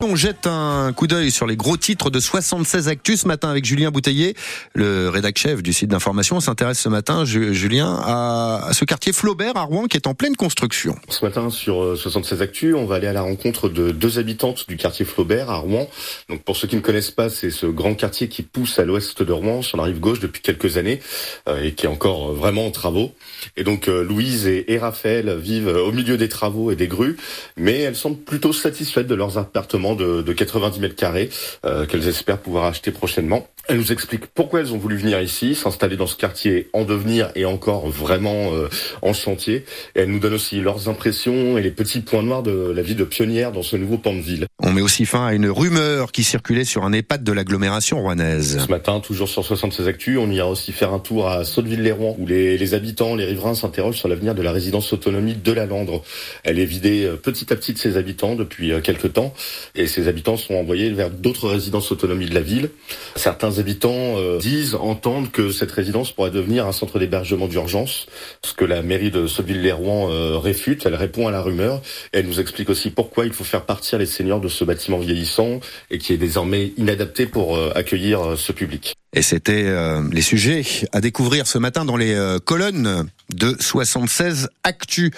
On jette un coup d'œil sur les gros titres de 76 Actus ce matin avec Julien Bouteiller, le rédac chef du site d'information. On s'intéresse ce matin, Julien, à ce quartier Flaubert à Rouen qui est en pleine construction. Ce matin sur 76 euh, Actus, on va aller à la rencontre de deux habitantes du quartier Flaubert à Rouen. Donc pour ceux qui ne connaissent pas, c'est ce grand quartier qui pousse à l'ouest de Rouen sur la rive gauche depuis quelques années euh, et qui est encore vraiment en travaux. Et donc euh, Louise et Raphaël vivent au milieu des travaux et des grues, mais elles semblent plutôt satisfaites de leurs appartements de, de 90 mètres carrés euh, qu'elles espèrent pouvoir acheter prochainement. Elle nous explique pourquoi elles ont voulu venir ici, s'installer dans ce quartier en devenir et encore vraiment euh, en chantier. Et elle nous donne aussi leurs impressions et les petits points noirs de la vie de pionnière dans ce nouveau pan de ville. On met aussi fin à une rumeur qui circulait sur un EHPAD de l'agglomération rouennaise. Ce matin, toujours sur 76 Actus, on ira aussi faire un tour à Sotteville-les-Rouen où les, habitants, les riverains s'interrogent sur l'avenir de la résidence autonomie de la Landre. Elle est vidée euh, petit à petit de ses habitants depuis quelques temps et ces habitants sont envoyés vers d'autres résidences autonomie de la ville. Certains habitants euh, disent, entendent que cette résidence pourrait devenir un centre d'hébergement d'urgence, ce que la mairie de Sotteville-les-Rouen euh, réfute. Elle répond à la rumeur et elle nous explique aussi pourquoi il faut faire partir les seniors de ce bâtiment vieillissant et qui est désormais inadapté pour euh, accueillir ce public. Et c'était les sujets à découvrir ce matin dans les colonnes de 76 Actu.